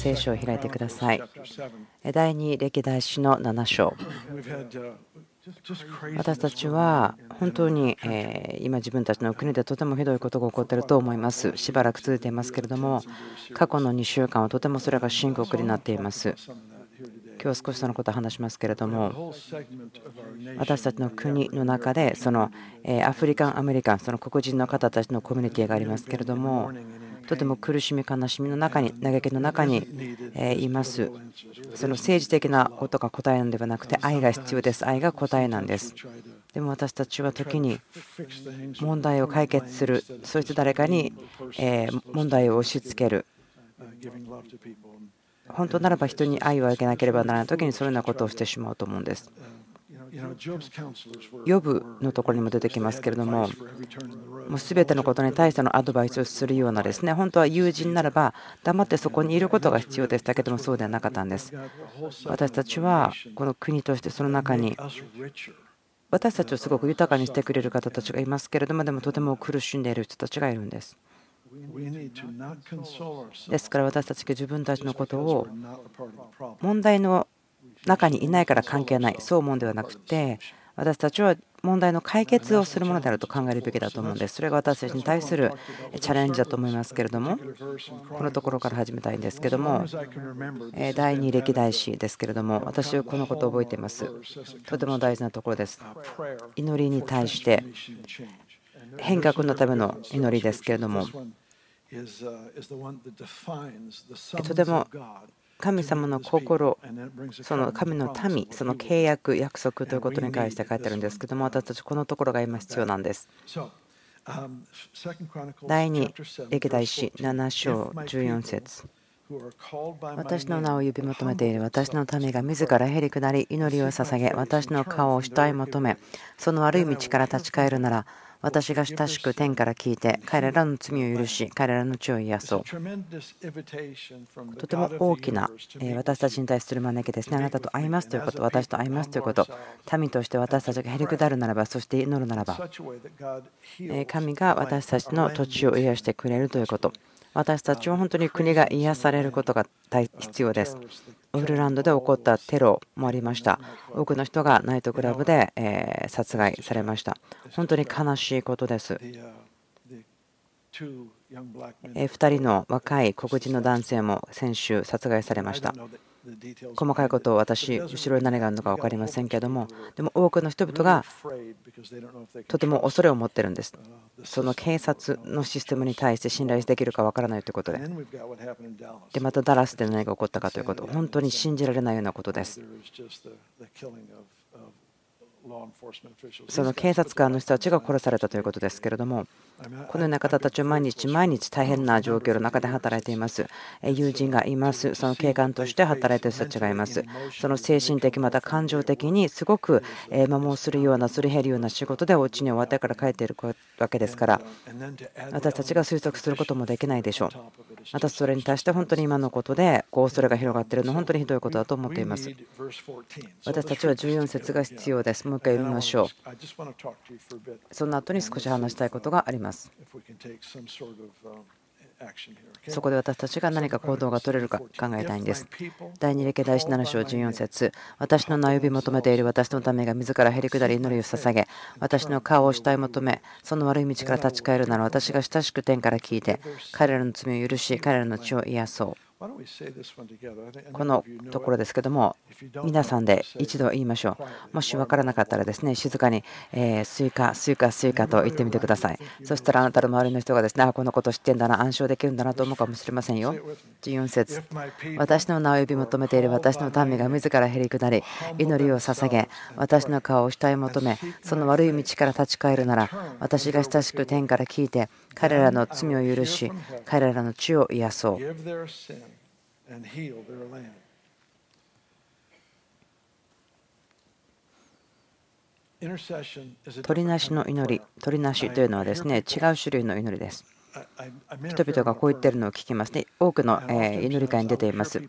聖書を開いてください。第2歴代史の7章。私たちは本当に今自分たちの国でとてもひどいことが起こっていると思います。しばらく続いていますけれども、過去の2週間はとてもそれが深刻になっています。今日は少しそのことを話しますけれども私たちの国の中でそのアフリカン・アメリカンその黒人の方たちのコミュニティがありますけれどもとても苦しみ悲しみの中に嘆きの中にい。ます。その政治的なことが答えなのではなくて愛が必要です。愛が答えなんです。でも私たちは時に問題を解決する。そして誰かに問題を押し付ける。本当ならば人に愛をあげなければならない時にそのようなことをしてしまうと思うんです。予部のところにも出てきますけれども、もう全てのことに対してのアドバイスをするようなですね、本当は友人ならば黙ってそこにいることが必要でしたけども、そうではなかったんです。私たちはこの国としてその中に私たちをすごく豊かにしてくれる方たちがいますけれども、でもとても苦しんでいる人たちがいるんです。ですから私たちが自分たちのことを問題の中にいないから関係ないそう思うんではなくて私たちは問題の解決をするものであると考えるべきだと思うんです。それが私たちに対するチャレンジだと思いますけれども、このところから始めたいんですけども、第2歴代史ですけれども、私はこのことを覚えています。とても大事なところです。祈りに対して変革のための祈りですけれども、とても神様の心、その神の民、その契約、約束ということに関して書いてあるんですけども、私たちこのところが今必要なんです。第2歴代史7章14節私の名を呼び求めている私の民が自らへり下り祈りを捧げ私の顔を主体求めその悪い道から立ち返るなら私が親しく天から聞いて彼らの罪を許し彼らの血を癒そう。とても大きな私たちに対する招きですね。あなたと会いますということ私と会いますということ。民として私たちがへりくだるならばそして祈るならば。神が私たちの土地を癒してくれるということ。私たちは本当に国が癒されることが必要です。オールランドで起こったテロもありました。多くの人がナイトクラブで殺害されました。本当に悲しいことです。2人の若い黒人の男性も先週殺害されました。細かいことを私、後ろに何があるのか分かりませんけれども、でも多くの人々がとても恐れを持ってるんです。その警察のシステムに対して信頼できるか分からないということで、でまたダラスで何が起こったかということ、本当に信じられないようなことです。その警察官の人たちが殺されたということですけれども、このような方たちは毎日毎日大変な状況の中で働いています。友人がいます、その警官として働いている人たちがいます。その精神的、また感情的にすごく摩耗するような、すり減るような仕事でお家に終わってから帰っているわけですから、私たちが推測することもできないでしょう。またそれに対して本当に今のことでこう恐れが広がっているのは本当にひどいことだと思っています。私たちは14節が必要です。もう一回読みましょう。その後に少し話したいことがあります。そこで私たちが何か行動が取れるか考えたいんです。第2歴代史7章14節私の名を呼び求めている私のためが自らへり下り祈りを捧げ、私の顔を慕い求め、その悪い道から立ち返るなら私が親しく天から聞いて、彼らの罪を許し、彼らの血を癒そう。このところですけども、皆さんで一度言いましょう。もし分からなかったらですね、静かに、えスイカ、スイカ、スイカと言ってみてください。そしたらあなたの周りの人がですね、あ、このこと知ってんだな、暗唱できるんだなと思うかもしれませんよ。14節私の名を呼び求めている私の民が自らへりくだり、祈りを捧げ、私の顔を慕い求め、その悪い道から立ち返るなら、私が親しく天から聞いて、彼らの罪を許し、彼らの血を癒そう。鳥なしの祈り、鳥なしというのはですね違う種類の祈りです。人々がこう言っているのを聞きますね。多くの祈り会に出ています。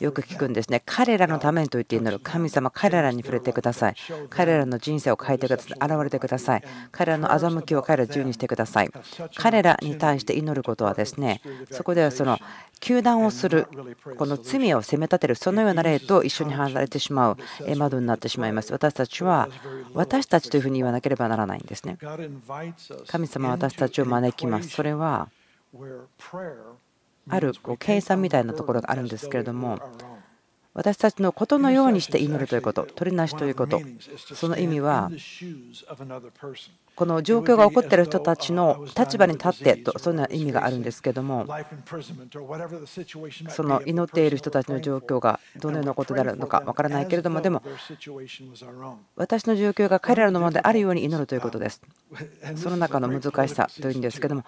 よく聞くんですね。彼らのためにと言って祈る。神様、彼らに触れてください。彼らの人生を変えてください。現れてください。彼らの欺きを彼ら自由にしてください。彼らに対して祈ることはですね、そこではその糾弾をする、この罪を責め立てる、そのような例と一緒に離れてしまう窓になってしまいます。私たちは、私たちというふうに言わなければならないんですね。神様は私たちを招きます。それはあるこう計算みたいなところがあるんですけれども私たちのことのようにして祈るということ取りなしということその意味はこの状況が起こっている人たちの立場に立ってとそういう意味があるんですけどもその祈っている人たちの状況がどのようなことであるのかわからないけれどもでも私の状況が彼らのものであるように祈るということです。その中の難しさというんですけども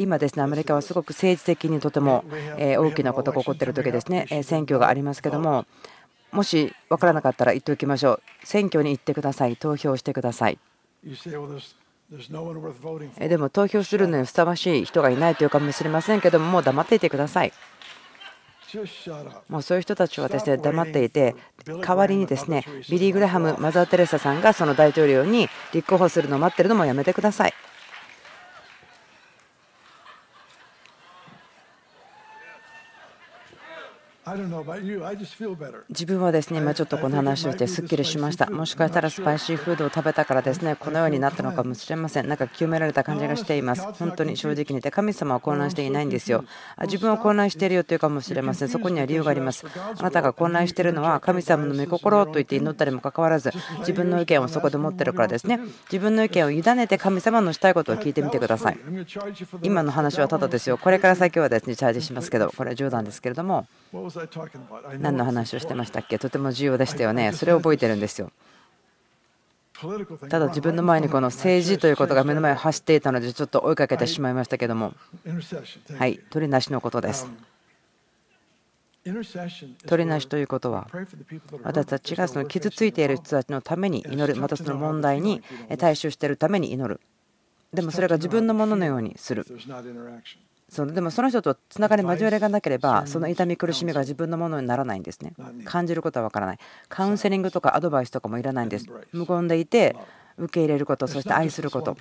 今ですねアメリカはすごく政治的にとても大きなことが起こっている時ですね選挙がありますけどももし分からなかったら言っておきましょう。選挙に行ってください投票してください。でも投票するのにふさわしい人がいないというかもしれませんけどももう黙っていてください。もうそういう人たちはですね黙っていて代わりにですねビリー・グラハム、マザー・テレサさんがその大統領に立候補するのを待ってるのもやめてください。自分はですね今ちょっとこの話をしてすっきりしました。もしかしたらスパイシーフードを食べたからですねこのようになったのかもしれません。なんか清められた感じがしています。本当に正直に言って神様は混乱していないんですよ。自分は混乱しているよというかもしれません。そこには理由があります。あなたが混乱しているのは神様の御心と言って祈ったりもかかわらず自分の意見をそこで持ってるからですね。自分の意見を委ねて神様のしたいことを聞いてみてください。今の話はただですよ。これから先はですねチャージしますけどこれは冗談ですけれども何の話をしてましたっけ？とても重要でしたよね。それを覚えてるんですよ。ただ自分の前にこの政治ということが目の前を走っていたのでちょっと追いかけてしまいましたけども。はい。取りなしのことです。取りなしということは私たちがその傷ついている人たちのために祈るまたその問題に対処しているために祈る。でもそれが自分のもののようにするそのでもその人とつながり交わりがなければその痛み苦しみが自分のものにならないんですね。感じることは分からない。カウンセリングとかアドバイスとかもいらないんです。無言でいて受け入れることそして愛すること。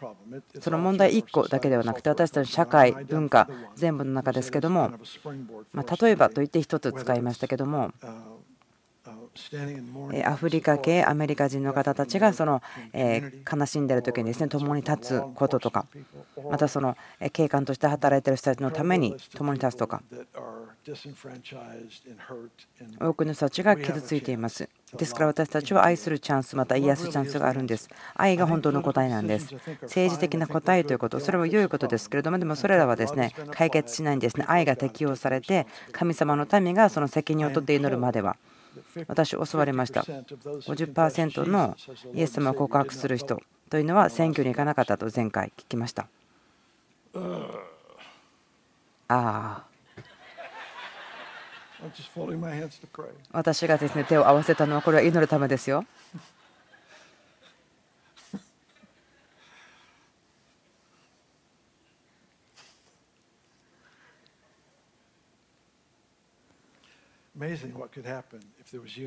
その問題1個だけではなくて私たち社会文化全部の中ですけどもま例えばと言って1つ使いましたけどもアフリカ系アメリカ人の方たちがその悲しんでいる時にですね共に立つこととかまたその警官として働いている人たちのために共に立つとか多くの人たちが傷ついています。ですから私たちは愛するチャンスまた癒すチャンスがあるんです。愛が本当の答えなんです。政治的な答えということそれは良いことですけれどもでもそれらはですね解決しないんですね。愛が適用されて神様の民がその責任を取って祈るまでは私、襲われました。50%のイエス様を告白する人というのは選挙に行かなかったと前回聞きました。ああ。私がですね手を合わせたのはこれは祈るためですよ。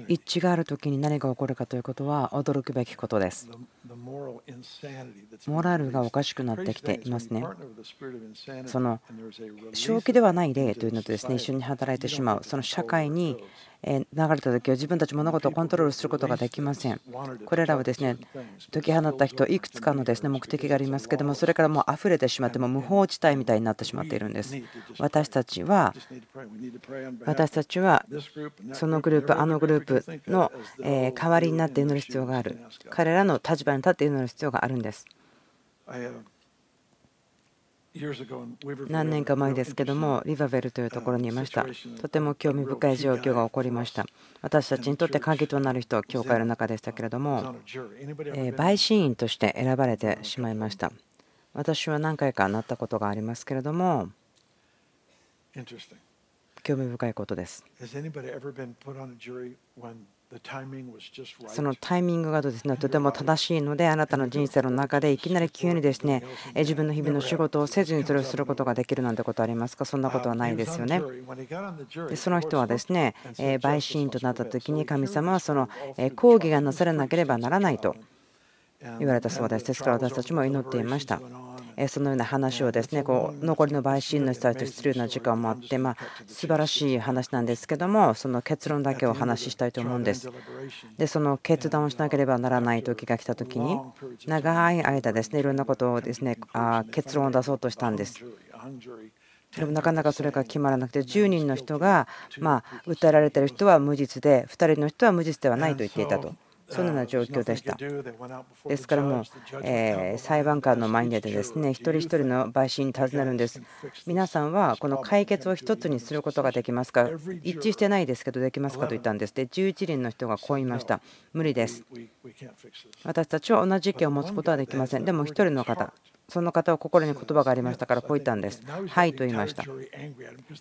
一致がある時に何が起こるかということは驚くべきことです。モラルがおかしくなってきていますね。その正気ではない例というのとですね一緒に働いてしまうその社会に流れた時は自分たち物事をコントロールすることができません。これらはですね解き放った人いくつかのですね目的がありますけどもそれからもう溢れてしまっても無法地帯みたいになってしまっているんです。私たちは私たちはそのグループあのグループの代わりになって祈る必要がある彼らの立場に立って祈る必要があるんです。何年か前ですけども、リバベルというところにいました。とても興味深い状況が起こりました。私たちにとって鍵となる人は教会の中でしたけれども、陪審員として選ばれてしまいました。私は何回かなったことがありますけれども、興味深いことです。そのタイミングがですねとても正しいのであなたの人生の中でいきなり急にですね自分の日々の仕事をせずにそれをすることができるなんてことありますか？そんなことはないですよね。でその人はですね陪審員となった時に神様はその抗議がなされなければならないと言われたそうです。ですから私たちも祈っていました。そのような話をですねこう残りの陪審の人たちとするような時間もあってまあ素晴らしい話なんですけどもその結論だけをお話ししたいと思うんです。でその決断をしなければならない時が来た時に長い間ですねいろんなことをですねあ結論を出そうとしたんです。でもなかなかそれが決まらなくて10人の人がまあ訴えられている人は無実で2人の人は無実ではないと言っていたと。そのような状況でした。ですからもう、え裁判官の前に出てですね一人一人の陪審に尋ねるんです。皆さんはこの解決を一つにすることができますか？一致してないですけどできますかと言ったんです。で11人の人がこう言いました。無理です。私たちは同じ意見を持つことはできません。でも1人の方その方は心に言葉がありましたからこう言ったんです。はいと言いました。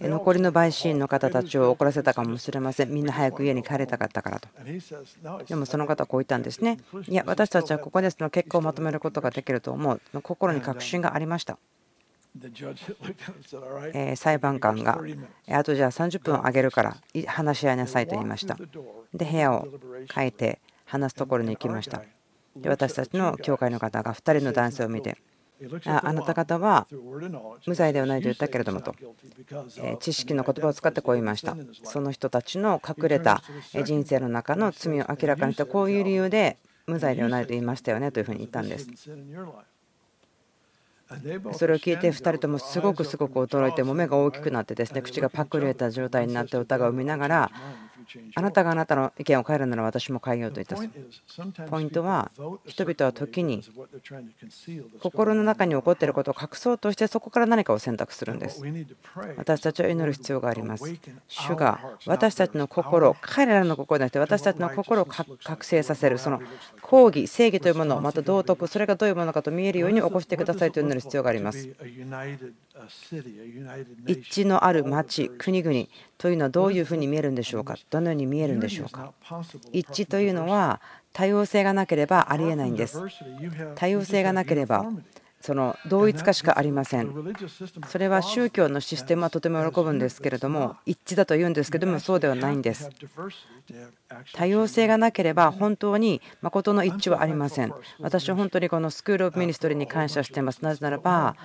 残りの陪審員の方たちを怒らせたかもしれません。みんな早く家に帰りたかったからと。でもその方はこう言ったんですね。いや、私たちはここでその結果をまとめることができると思う。心に確信がありました。裁判官が、あとじゃあ30分あげるから話し合いなさいと言いました。で、部屋を変えて話すところに行きました。で私たちの教会の方が2人の男性を見てあなた方は無罪ではないと言ったけれどもと。知識の言葉を使ってこう言いました。その人たちの隠れた人生の中の罪を明らかにしてこういう理由で無罪ではないと言いましたよねというふうに言ったんです。それを聞いて2人ともすごくすごく驚いても目が大きくなってですね口がパクれた状態になって歌がを見ながらあなたがあなたの意見を変えるなら私も変えようと言った。ポイントは人々は時に心の中に起こっていることを隠そうとしてそこから何かを選択するんです。私たちは祈る必要があります。主が私たちの心彼らの心でなくて私たちの心を覚醒させるその抗議正義というものまた道徳それがどういうものかと見えるように起こしてくださいと祈る必要があります。一致のある町国々というのはどういうふうに見えるんでしょうか？どのように見えるんでしょうか？一致というのは多様性がなければありえないんです。多様性がなければその同一化しかありません。それは宗教のシステムはとても喜ぶんですけれども、一致だと言うんですけども、そうではないんです。多様性がなければ本当に誠の一致はありません。私は本当にこの School of Ministry に感謝しています。なぜならば、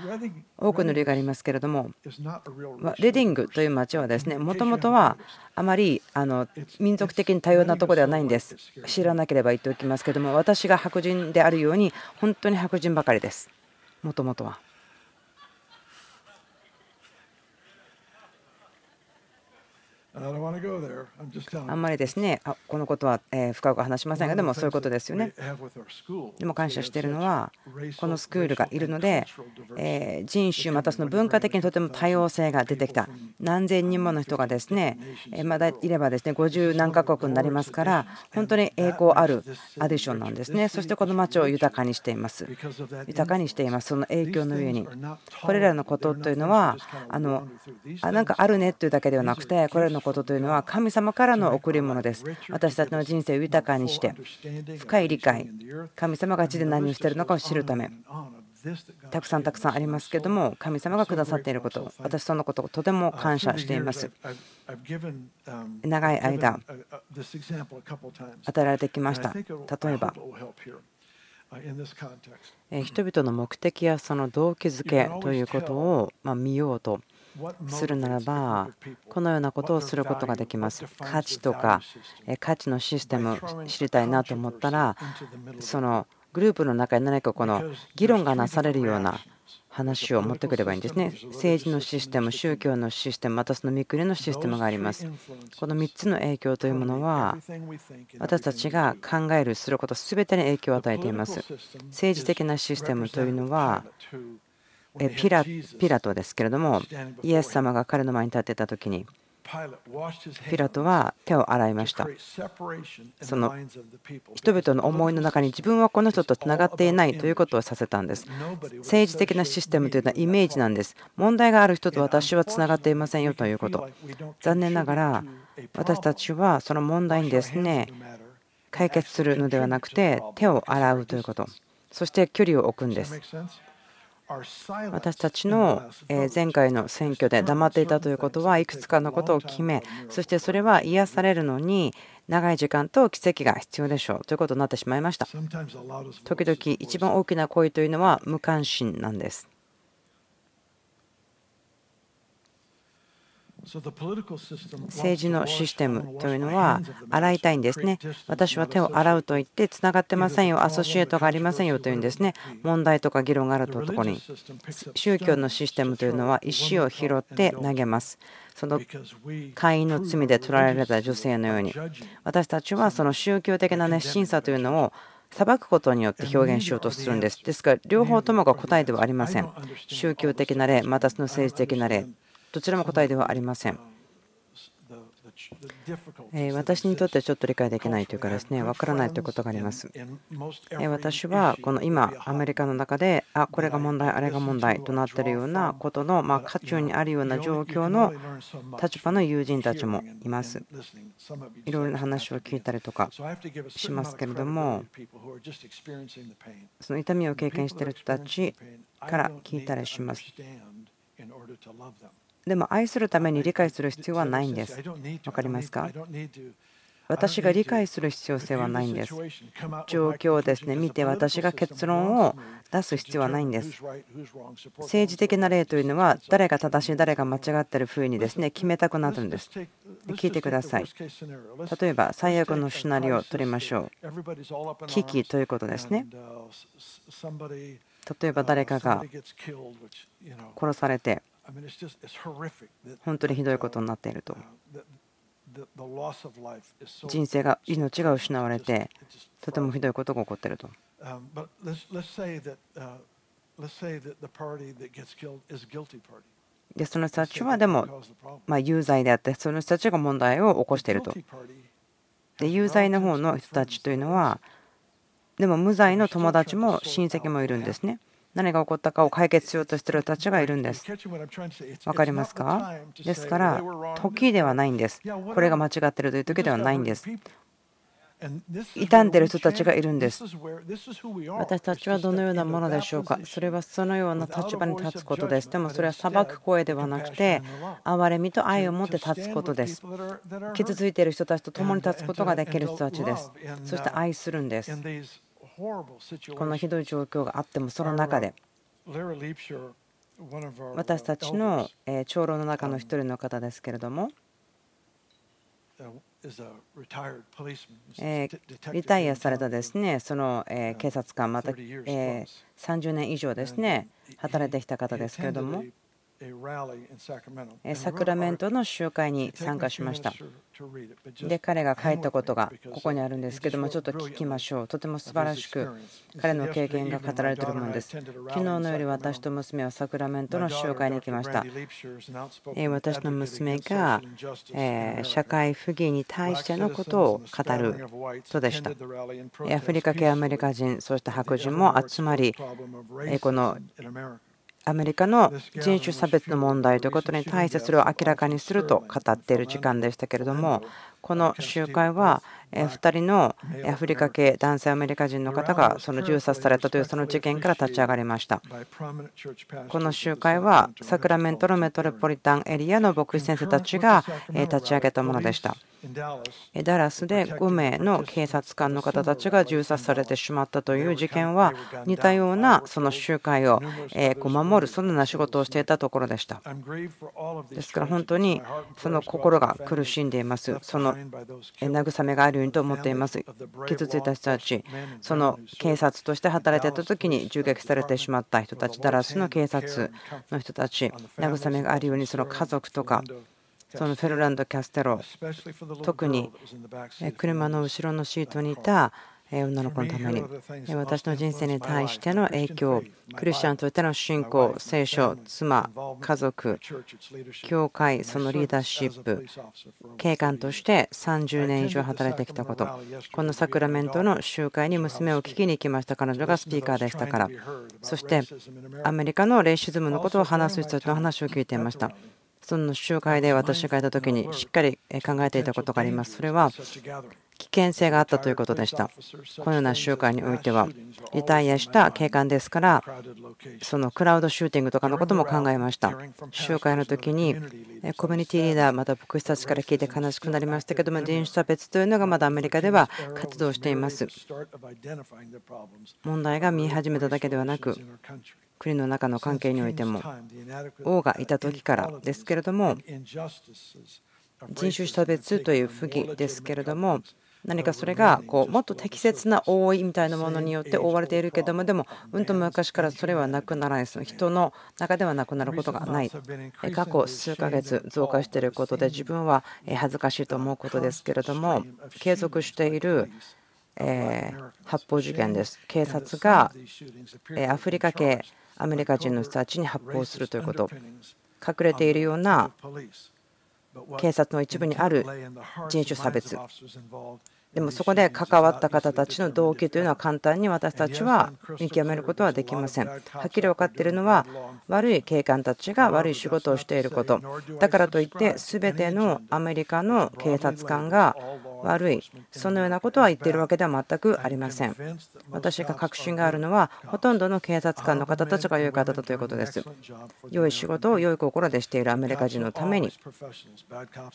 多くの例がありますけれども、レディングという町はですね、もともとはあまりあの民族的に多様なところではないんです。知らなければ言っておきますけれども、私が白人であるように、本当に白人ばかりです。もともとは。あんまりですね、あこのことは深く話しませんが、でもそういうことですよね。でも感謝しているのは、このスクールがいるので、人種、またその文化的にとても多様性が出てきた。何千人もの人がですね、まだいればですね、50何カ国になりますから、本当に栄光あるアディションなんですね。そしてこの街を豊かにしています。豊かにしています。その影響の上に。これらのことというのは、あのあなんかあるねというだけではなくて、これらのことというのは神様からの贈り物です。私たちの人生を豊かにして、深い理解、神様が地で何をしているのかを知るため、たくさんたくさんありますけども、神様がくださっていること、私そのことをとても感謝しています。長い間、与えられてきました。例えば、人々の目的やその動機づけということを見ようとするならばこのようなことをすることができます価値とか価値のシステム知りたいなと思ったらそのグループの中に何かこの議論がなされるような話を持ってくればいいんですね。政治のシステム、宗教のシステム、またその見くりのシステムがあります。この3つの影響というものは、私たちが考える、すること全てに影響を与えています。政治的なシステムというのは、ピラピラトですけれどもイエス様が彼の前に立っていた時にピラトは手を洗いました。その人々の思いの中に自分はこの人とつながっていないということをさせたんです。政治的なシステムというのはイメージなんです。問題がある人と私はつながっていませんよということ。残念ながら私たちはその問題にですね解決するのではなくて手を洗うということ。そして距離を置くんです私たちの前回の選挙で黙っていたということはいくつかのことを決めそしてそれは癒されるのに長い時間と奇跡が必要でしょうということになってしまいました。時々一番大きな恋というのは無関心なんです政治のシステムというのは洗いたいんですね。私は手を洗うと言ってつながってませんよ、アソシエートがありませんよというんですね。問題とか議論があるところに。宗教のシステムというのは石を拾って投げます。その会員の罪で取られた女性のように私たちはその宗教的な熱心さというのを裁くことによって表現しようとするんです。ですから両方ともが答えではありません。宗教的な例、またその政治的な例どちらも答えではありません。私にとってはちょっと理解できないというかですね分からないということがあります。私はこの今アメリカの中であこれが問題あれが問題となっているようなことのま渦中にあるような状況の立場の友人たちもいます。いろいろな話を聞いたりとかしますけれどもその痛みを経験している人たちから聞いたりします。でも愛するために理解する必要はないんです。分かりますか？私が理解する必要性はないんです。状況をですね見て私が結論を出す必要はないんです。政治的な例というのは誰が正しい誰が間違っているふうにですね決めたくなるんです。聞いてください。例えば最悪のシナリオを取りましょう。危機ということですね。例えば誰かが殺されて本当にひどいことになっていると。人生が命が失われてとてもひどいことが起こっていると。でその人たちはでもま有罪であってその人たちが問題を起こしていると。で有罪の方の人たちというのはでも無罪の友達も親戚もいるんですね。何が起こったかを解決しようとしている人たちがいるんです。分かりますか？ですから、時ではないんです。これが間違っているという時ではないんです。傷んでいる人たちがいるんです。私たちはどのようなものでしょうか？それはそのような立場に立つことです。でもそれは裁く声ではなくて、憐れみと愛を持って立つことです。傷ついている人たちと共に立つことができる人たちです。そして愛するんです。このひどい状況があってもその中で。私たちの長老の中の一人の方ですけれども。リタイアされたですね。その警察官また30年以上ですね働いてきた方ですけれどもサクラメントの集会に参加しました。で、彼が書いたことがここにあるんですけども、ちょっと聞きましょう。とても素晴らしく彼の経験が語られているものです。昨日の夜、私と娘はサクラメントの集会に行きました。私の娘が社会不義に対してのことを語る人でした。アフリカ系アメリカ人、そして白人も集まり、このアメリカの人種差別の問題ということに対してそれを明らかにすると語っている時間でしたけれどもこの集会は2人のアフリカ系男性アメリカ人の方がその銃殺されたというその事件から立ち上がりました。この集会はサクラメントのメトロポリタンエリアの牧師先生たちが立ち上げたものでした。ダラスで5名の警察官の方たちが銃殺されてしまったという事件は似たようなその集会を守るそのような仕事をしていたところでした。ですから本当にその心が苦しんでいます。その慰めがあるようにと思っています。傷ついた人たちその警察として働いていた時に銃撃されてしまった人たちダラスの警察の人たち慰めがあるようにその家族とかそのフェルランド・キャステロ特に車の後ろのシートにいた女の子のために。私の人生に対しての影響クリスチャンとしての信仰聖書妻家族教会そのリーダーシップ警官として30年以上働いてきたこと。このサクラメントの集会に娘を聞きに行きました彼女がスピーカーでしたから。そしてアメリカのレイシズムのことを話す人たちの話を聞いていました。その集会で私がいた時にしっかり考えていたことがあります。それは危険性があったということでした。このような集会においては、リタイアした警官ですから、そのクラウドシューティングとかのことも考えました。集会の時に、コミュニティリーダー、また牧師たちから聞いて悲しくなりましたけども、人種差別というのがまだアメリカでは活動しています。問題が見え始めただけではなく、国の中の関係においても、王がいた時からですけれども、人種差別という不義ですけれども、何かそれがこうもっと適切な覆いみたいなものによって覆われているけどもでもうんと昔からそれはなくならない。です人の中ではなくなることがない。過去数ヶ月増加していることで自分は恥ずかしいと思うことですけれども継続している発砲事件です。警察がアフリカ系アメリカ人の人たちに発砲するということ。隠れているような警察の一部にある人種差別。でもそこで関わった方たちの動機というのは簡単に私たちは見極めることはできません。はっきり分かっているのは悪い警官たちが悪い仕事をしていること。だからといって全てのアメリカの警察官が悪いそのようなことは言っているわけでは全くありません。私が確信があるのはほとんどの警察官の方たちが良い方だということです。良い仕事を良い心でしているアメリカ人のために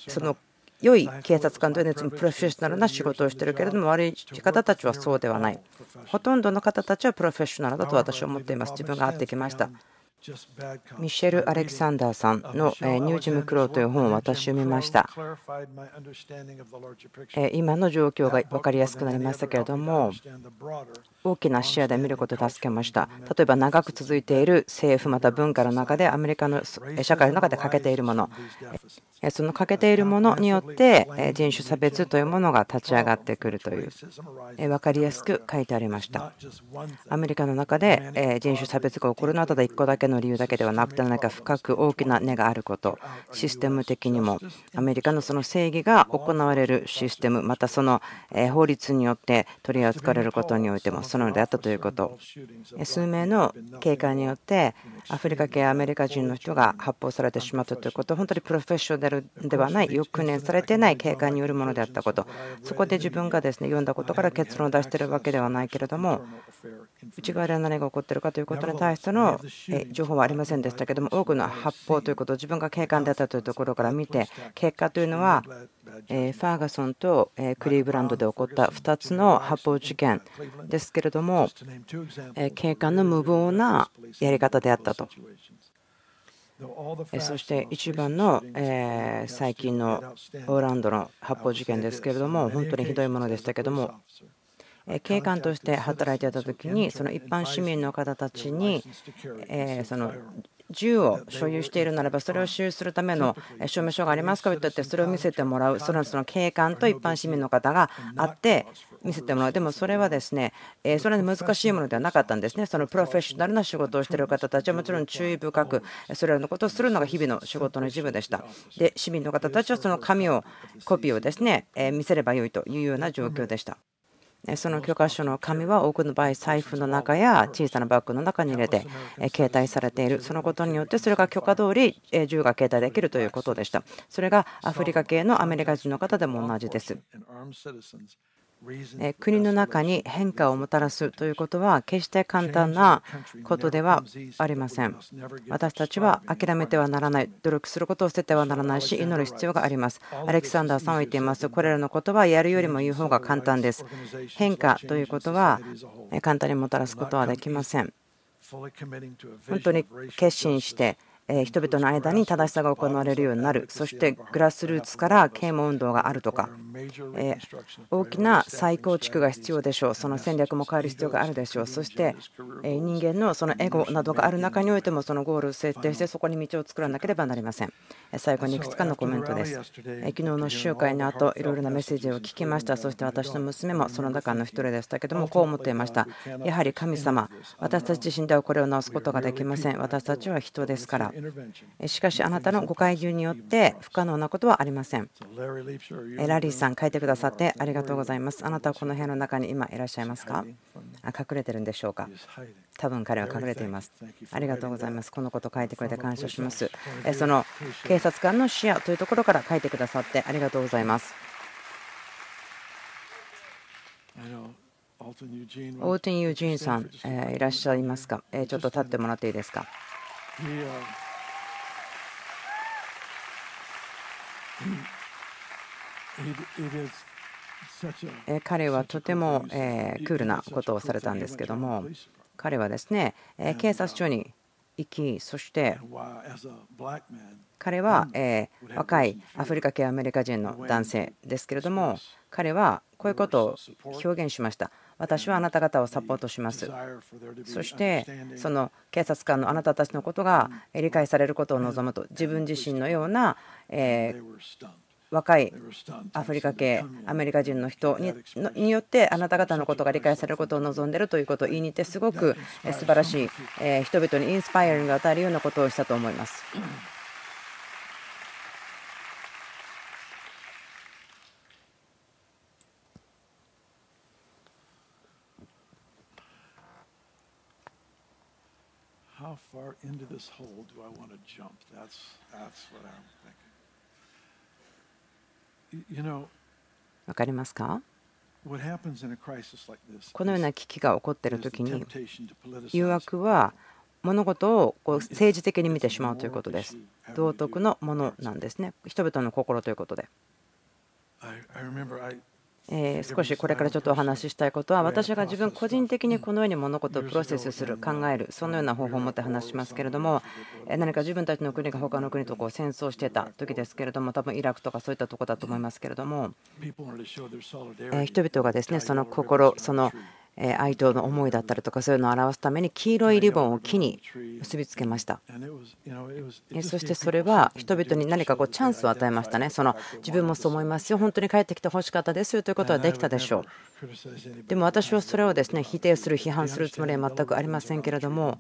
その良い警察官というのはプロフェッショナルな仕事をしているけれども悪い方たちはそうではない。ほとんどの方たちはプロフェッショナルだと私は思っています。自分が会ってきました。ミシェル・アレキサンダーさんの「ニュージム・クロー」という本を私読みました。今の状況が分かりやすくなりましたけれども大きな視野で見ることを助けました。例えば長く続いている政府また文化の中でアメリカの社会の中で欠けているものその欠けているものによって人種差別というものが立ち上がってくるという分かりやすく書いてありました。アメリカの中で人種差別が起こるのはただ1個だけの理由だけではなくて何か深く大きな根があることシステム的にもアメリカのその正義が行われるシステムまたその法律によって取り扱われることにおいてもそのようであったということ。数名の警官によってアフリカ系アメリカ人の人が発砲されてしまったということ。本当にプロフェッショナルではないよく訓練されていない警官によるものであったこと。そこで自分がですね読んだことから結論を出しているわけではないけれども内側で何が起こっているかということに対しての情報はありませんでしたけども多くの発砲ということを自分が警官であったというところから見て結果というのはファーガソンとクリーブランドで起こった2つの発砲事件ですけれども警官の無謀なやり方であったと。そして一番の最近のオーランドの発砲事件ですけれども本当にひどいものでしたけども警官として働いていた時にその一般市民の方たちにその銃を所有しているならばそれを所有するための証明書がありますか？と言ってそれを見せてもらうそれはその警官と一般市民の方があって見せてもらう。でもそれはですねそれは難しいものではなかったんですね。そのプロフェッショナルな仕事をしている方たちはもちろん注意深くそれらのことをするのが日々の仕事の一部でした。で市民の方たちはその紙をコピーをですね見せればよいというような状況でした。その許可書の紙は多くの場合財布の中や小さなバッグの中に入れて携帯されている。そのことによってそれが許可通り銃が携帯できるということでした。それがアフリカ系のアメリカ人の方でも同じです国の中に変化をもたらすということは決して簡単なことではありません。私たちは諦めてはならない、努力することを捨ててはならないし、祈る必要があります。アレキサンダーさんは言っています。これらのことはやるよりも言う方が簡単です。変化ということは簡単にもたらすことはできません。本当に決心して人々の間に正しさが行われるようになる。そしてグラスルーツから啓蒙運動があるとか大きな再構築が必要でしょう。その戦略も変える必要があるでしょう。そして人間のそのエゴなどがある中においてもそのゴールを設定してそこに道を作らなければなりません。最後にいくつかのコメントです。昨日の集会の後いろいろなメッセージを聞きました。そして私の娘もその中の一人でしたけどもこう思っていました。やはり神様私たち自身ではこれを直すことができません。私たちは人ですから。しかしあなたのご介入によって不可能なことはありません。ラリーさん、書いてくださってありがとうございます。あなたはこの部屋の中に今いらっしゃいますか？隠れてるんでしょうか？多分彼は隠れています。ありがとうございます。このこと書いてくれて感謝します。その警察官の視野というところから書いてくださってありがとうございます。オーテン・ユージーンユージーンさん、えーいらっしゃいますか、えーちょっと立ってもらっていいですか？彼はとてもえークールなことをされたんですけども、彼はですね、えー警察署に行き、そして彼はえー若いアフリカ系アメリカ人の男性ですけれども、彼はこういうことを表現しました。私はあなた方をサポートします。そして、その警察官のあなたたちのことが理解されることを望むと、自分自身のような若いアフリカ系アメリカ人の人によってあなた方のことが理解されることを望んでいるということを言いに行ってすごく素晴らしい人々にインスパイアリングを与えるようなことをしたと思います。how far into this かりますか？このような危機が起こっている時に誘惑は物事を政治的に見てしまうということです。道徳のものなんですね。人々の心ということで。えー少しこれからちょっとお話ししたいことは私が自分個人的にこのように物事をプロセスする考えるそのような方法を持って話しますけれどもえー何か自分たちの国が他の国とこう戦争してた時ですけれども多分イラクとかそういったところだと思いますけれども.人々がですねその心そのえー愛党の思いだったりとかそういうのを表すために黄色いリボンを木に結びつけました。そしてそれは人々に何かこうチャンスを与えましたね。その自分もそう思いますよ。本当に帰ってきてほしかったですよということはできたでしょう。でも私はそれをですね否定する、批判するつもりは全くありませんけれども、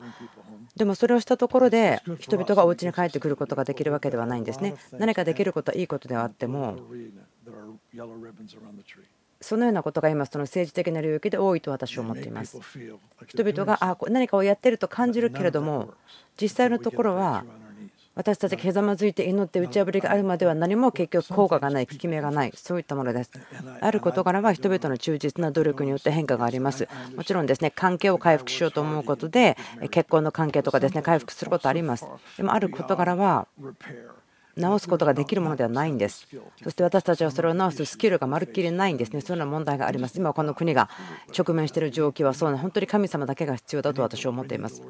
でもそれをしたところで人々がお家に帰ってくることができるわけではないんですね。何かできることはいいことではあっても、そのようなことが今、その政治的な領域で多いと私は思っています人々があ何かをやってると感じるけれども、実際のところは.私たちがひざまずいて祈って打ち破りがあるまでは何も結局効果がない、効き目がない、そういったものです。ある事柄は人々の忠実な努力によって変化があります。もちろんですね、関係を回復しようと思うことで、結婚の関係とかですね、回復することあります。でもある事柄は.直すことができるものではないんです。そして私たちはそれを直すスキルがまるっきりないんですね。そういうような問題があります。今この国が直面している状況はそうな、本当に神様だけが必要だと私は思っています。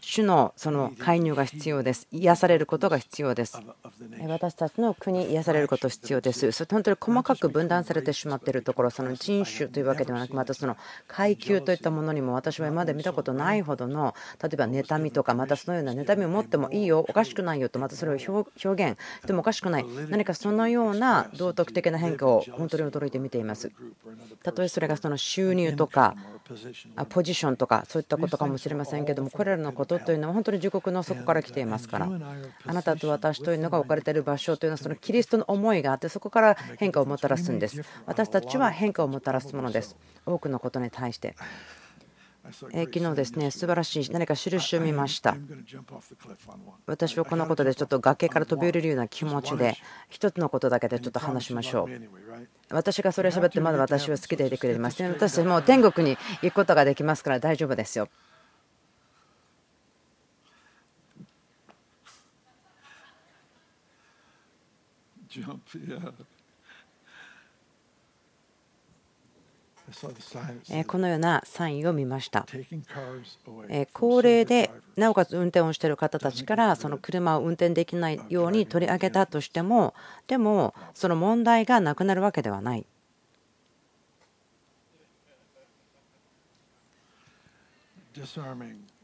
主のその介入が必要です。癒されることが必要です。私たちの国癒されること必要です。そして本当に細かく分断されてしまっているところ、その人種というわけではなく、またその階級といったものにも私は今まで見たことないほどの、例えば妬みとか、またそのような妬みを持ってもいいよ、おかしくないよと、またそれを表現してもおかしくない、何かそのような道徳的な変化を本当に驚いて見ています。たとえそれがその収入とか、ポジションとかそういったことかもしれませんけどもこれらのことというのは本当に自国の底から来ていますから。あなたと私というのが置かれている場所というのはそのキリストの思いがあってそこから変化をもたらすんです。私たちは変化をもたらすものです。多くのことに対して。えー昨日ですね素晴らしい何か印を見ました.私はこのことでちょっと崖から飛び降りるような気持ちで一つのことだけでちょっと話しましょう?私がそれを喋ってまだ私は好きでいてくれます。ね私もう天国に行くことができますから大丈夫ですよ sign that えー said, このようなサインを見ました。高齢で.なおかつ運転をしている方たちからその車を運転できないように取り上げたとしてもでもその問題がなくなるわけではない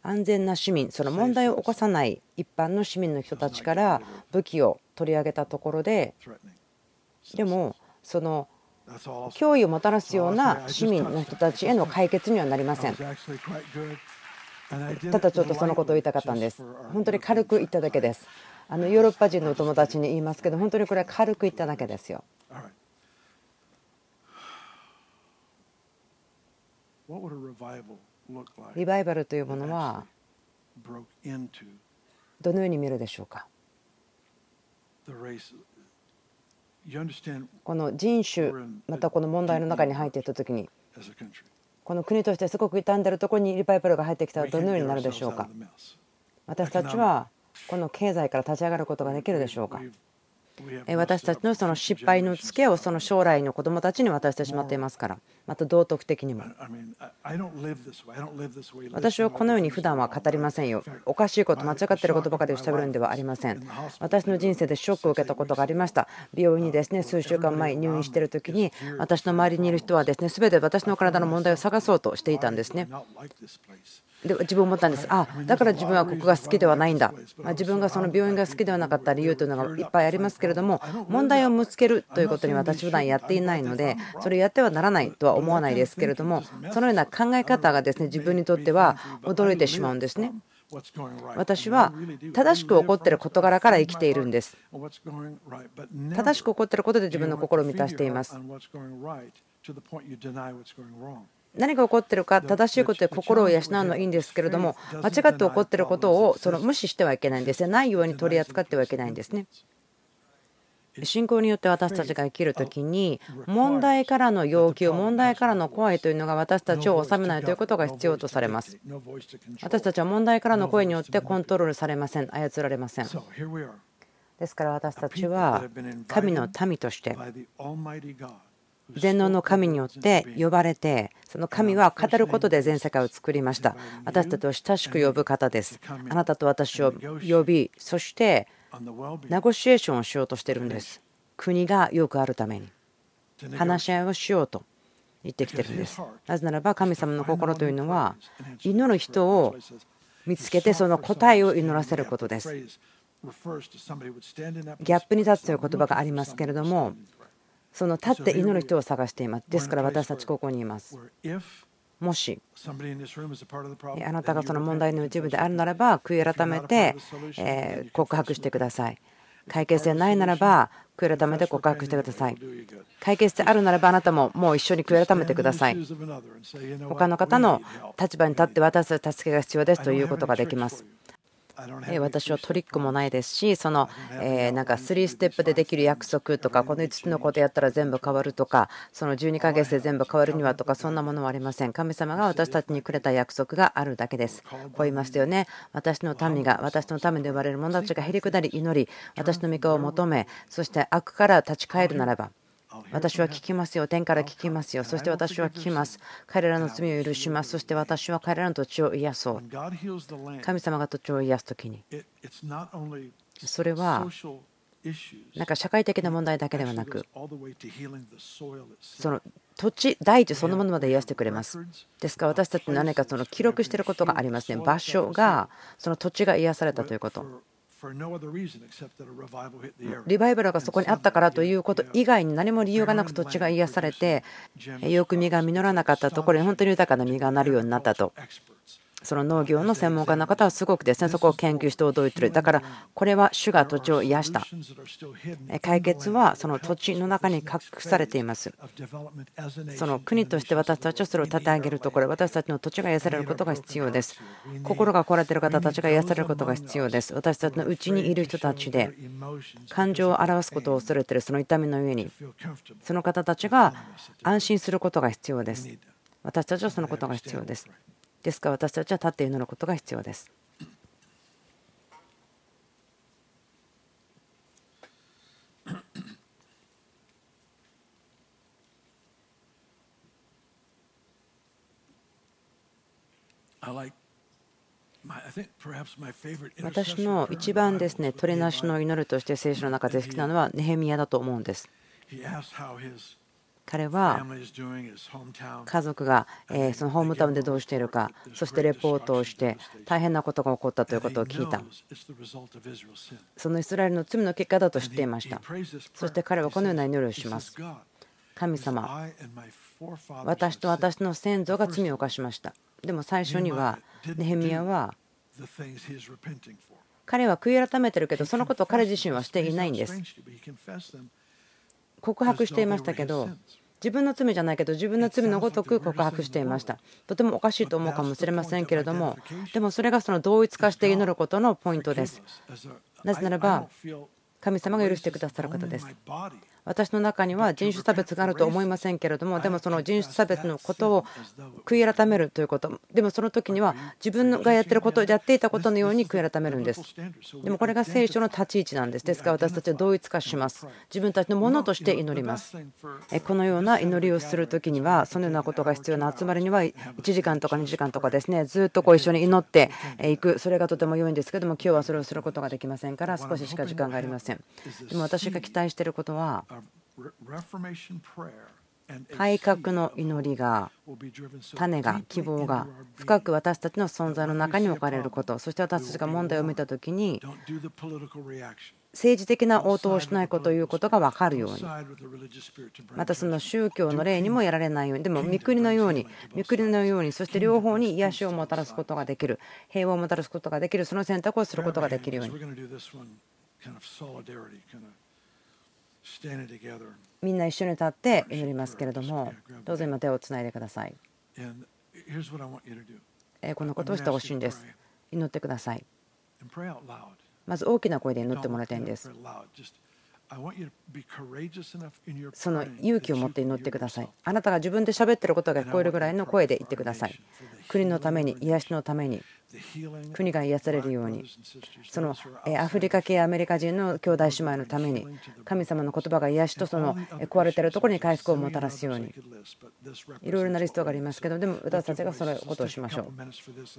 安全な市民その問題を起こさない一般の市民の人たちから武器を取り上げたところで.でもその脅威をもたらすような市民の人たちへの解決にはなりません。ただちょっとそのことを言いたかったんです。本当に軽く言っただけです。あのヨーロッパ人のお友達に言いますけど本当にこれは軽く言っただけですよ。リ?バイバルというものはどのように見るでしょうか？この人種またこの問題の中に入っていった時に.この国としてすごく傷んでいるところにリバイバルが入ってきたらどのようになるでしょうか？私たちはこの経済から立ち上がることができるでしょうか？私たちのその失敗のツケをその将来の子どもたちに渡してしまっていますから。また道徳的にも。私はこのように普段は語りませんよ。おかしいこと間違っていることばかりをしゃべるんではありません。私の人生でショックを受けたことがありました。病院にですね数週間前入院している時に私の周りにいる人はですね全て私の体の問題を探そうとしていたんですねで自分思ったんです。あだから自分はここが好きではないんだ、ま自分がその病院が好きではなかった理由というのがいっぱいありますけれども問題を見つけるということに私普段やっていないのでそれやってはならないとは思わないですけれどもそのような考え方がですね自分にとっては驚いてしまうんですね。私は正しく起こっている事柄から生きているんです。正しく起こっていることで自分の心を満たしています。何が起こってるか正しいことで心を養うのはいいんですけれども間違って起こってることをその無視してはいけないんですね。ないように取り扱ってはいけないんですね。信仰によって私たちが生きる時に問題からの要求問題からの声というのが私たちを治めないということが必要とされます。私たちは問題からの声によってコントロールされません。操られません。ですから私たちは神の民として全能の神によって呼ばれてその神は語ることで全世界を作りました。私たちを親しく呼ぶ方です。あなたと私を呼びそしてナゴシエーションをしようとしてるんです。国がよくあるために。話し合いをしようと言ってきてるんです。なぜならば神様の心というのは祈る人を見つけてその答えを祈らせることです。ギャップに立つという言葉がありますけれどもその立って祈る人を探しています。ですから私たちここにいます。もしあなたがその問題の一部であるならば悔い改めて告白してください。解決でないならば悔い改めて告白してください。解決であるならばあなたももう一緒に悔い改めてください。他の方の立場に立って私たち助けが必要ですということができます私はトリックもないですしそのなんか3ステップでできる約束とかこの5つのことやったら全部変わるとかその12ヶ月で全部変わるにはとかそんなものはありません。神様が私たちにくれた約束があるだけです。こう言いましたよね私の民が私のためで呼ばれる者たちがへりくだり祈り私の御顔を求めそして悪から立ち返るならば私は聞きますよ。天から聞きますよ。そして私は聞きます。彼らの罪を許します。そして私は彼らの土地を癒そう。神様が土地を癒す時に、それはなんか社会的な問題だけではなく、その土地、大地そのものまで癒してくれます。ですから私たち何かその記録していることがありますね。場所が、その土地が癒されたということ。リバイバルがそこにあったからということ以外に何も理由がなく土地が癒されてよく実が実らなかったところに本当に豊かな実がなるようになったとその農業の専門家の方はすごくですねそこを研究して驚いているだからこれは主が土地を癒した。解決はその土地の中に隠されています。その国として私たちはそれを立て上げるところ。私たちの土地が癒されることが必要です。心が壊れている方たちが癒されることが必要です。私たちのうちにいる人たちで感情を表すことを恐れているその痛みの上にその方たちが安心することが必要です。私たちはそのことが必要ですですか？ら私たちは立って祈ることが必要です。私の一番ですね、取りなしの祈るとして聖書の中で好きなのはネヘミヤだと思うんです。彼は家族がそのホームタウンでどうしているかそしてレポートをして大変なことが起こったということを聞いた。そのイスラエルの罪の結果だと知っていました。そして彼はこのような祈りをします。神様私と私の先祖が罪を犯しました。でも最初にはネヘミヤは彼は悔い改めてるけどそのことを彼自身はしていないんです告白していましたけど自分の罪じゃないけど自分の罪のごとく告白していました。とてもおかしいと思うかもしれませんけれどもでもそれがその同一化して祈ることのポイントです。なぜならば神様が許してくださる方です。私の中には人種差別があると思いませんけれどもでもその人種差別のことを悔い改めるということ。でもその時には自分がやってることやっていたことのように悔い改めるんです。でもこれが聖書の立ち位置なんです。ですから私たちは同一化します。自分たちのものとして祈ります。このような祈りをする時にはそのようなことが必要な集まりには1時間とか2時間とかですねずっとこう一緒に祈っていく。それがとても良いんですけども今日はそれをすることができませんから少ししか時間がありません。でも私が期待していることは改革の祈りが種が希望が深く私たちの存在の中に置かれることそして私たちが問題を見た時に政治的な応答をしないことということが分かるように。またその宗教の例にもやられないように。でも御国のように御国のようにそして両方に癒しをもたらすことができる。平和をもたらすことができる。その選択をすることができるようにみんな一緒に立って祈りますけれどもどうぞ今手をつないでください。このことをしてほしいんです。祈ってください。まず大きな声で祈ってもらいたいんですその勇気を持って祈ってください。あなたが自分で喋ってることが聞こえるぐらいの声で言ってください。国のために癒しのために国が癒されるように。そのアフリカ系アメリカ人の兄弟姉妹のために神様の言葉が癒しとその壊れているところに回復をもたらすように。いろいろなリストがありますけどでも私たちがそのことをしましょう。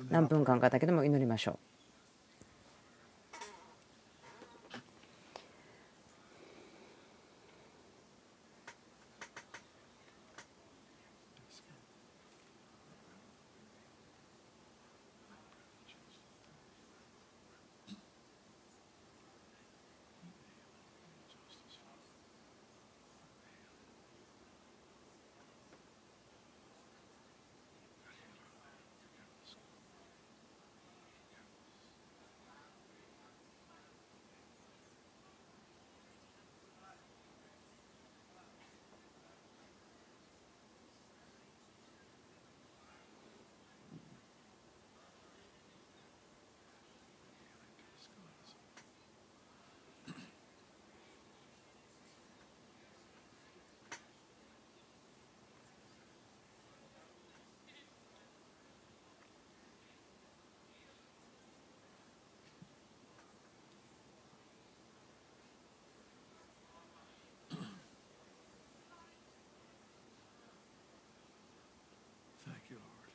何分間かだけでも祈りましょう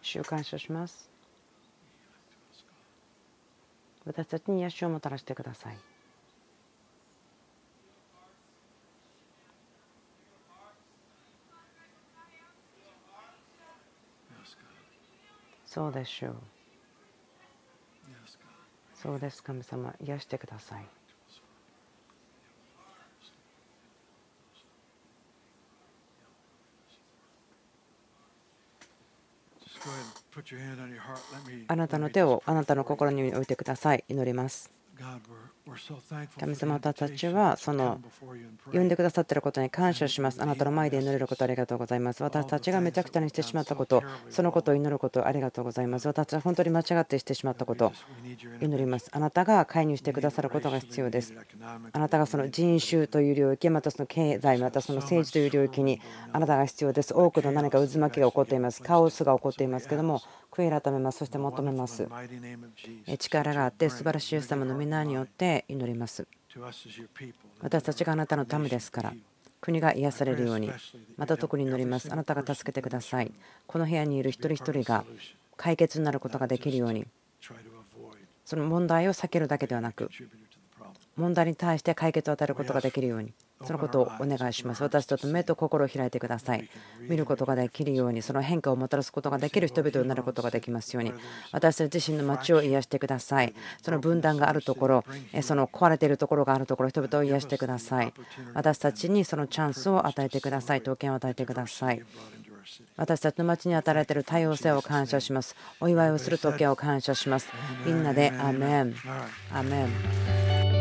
主感謝します。私たちに癒しをもたらしてください。そうでしょう。そうです神様。癒してください。あなたの手をあなたの心に置いてください。祈ります。神様私たちはその呼んでくださっていることに感謝します。あなたの前で祈れることありがとうございます。私たちがめちゃくちゃにしてしまったこと、そのことを祈ることありがとうございます。私たちは本当に間違ってしてしまったこと、祈ります。あなたが介入してくださることが必要です。あなたがその人種という領域、またその経済、またその政治という領域にあなたが必要です。多くの何か渦巻きが起こっています。カオスが起こっていますけども、悔い改めます。そして求めます。力があって素晴らしいイエス様の皆によって祈ります。私たちがあなたのためですから。国が癒されるように、また特に祈ります。あなたが助けてください。この部屋にいる一人一人が解決になることができるように、その問題を避けるだけではなく、問題に対して解決を与えることができるように。そのことをお願いします。私たちと目と心を開いてください。見ることができるように、その変化をもたらすことができる人々になることができますように、私たち自身の街を癒してください。その分断があるところ、その壊れているところがあるところ、人々を癒してください。私たちにそのチャンスを与えてください。刀剣を与えてください。私たちの町に与えられている多様性を感謝します。お祝いをする時を感謝します。みんなでアメン。アメン。